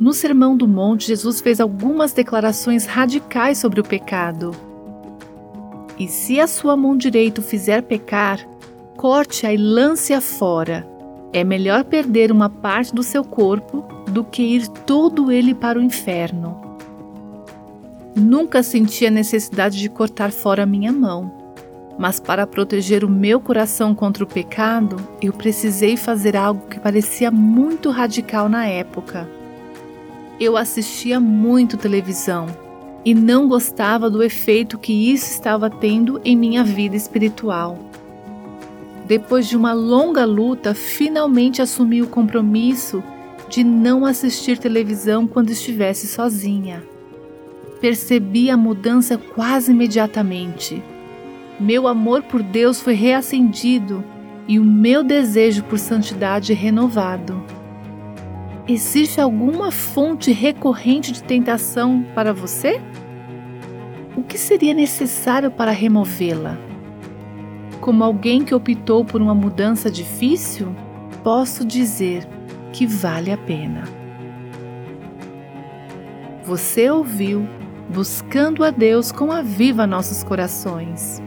No Sermão do Monte, Jesus fez algumas declarações radicais sobre o pecado. E se a sua mão direita o fizer pecar, corte-a e lance-a fora. É melhor perder uma parte do seu corpo do que ir todo ele para o inferno. Nunca senti a necessidade de cortar fora a minha mão, mas para proteger o meu coração contra o pecado, eu precisei fazer algo que parecia muito radical na época. Eu assistia muito televisão e não gostava do efeito que isso estava tendo em minha vida espiritual. Depois de uma longa luta, finalmente assumi o compromisso de não assistir televisão quando estivesse sozinha. Percebi a mudança quase imediatamente. Meu amor por Deus foi reacendido e o meu desejo por santidade renovado. Existe alguma fonte recorrente de tentação para você? O que seria necessário para removê-la? Como alguém que optou por uma mudança difícil, posso dizer que vale a pena. Você ouviu Buscando a Deus com a Viva Nossos Corações.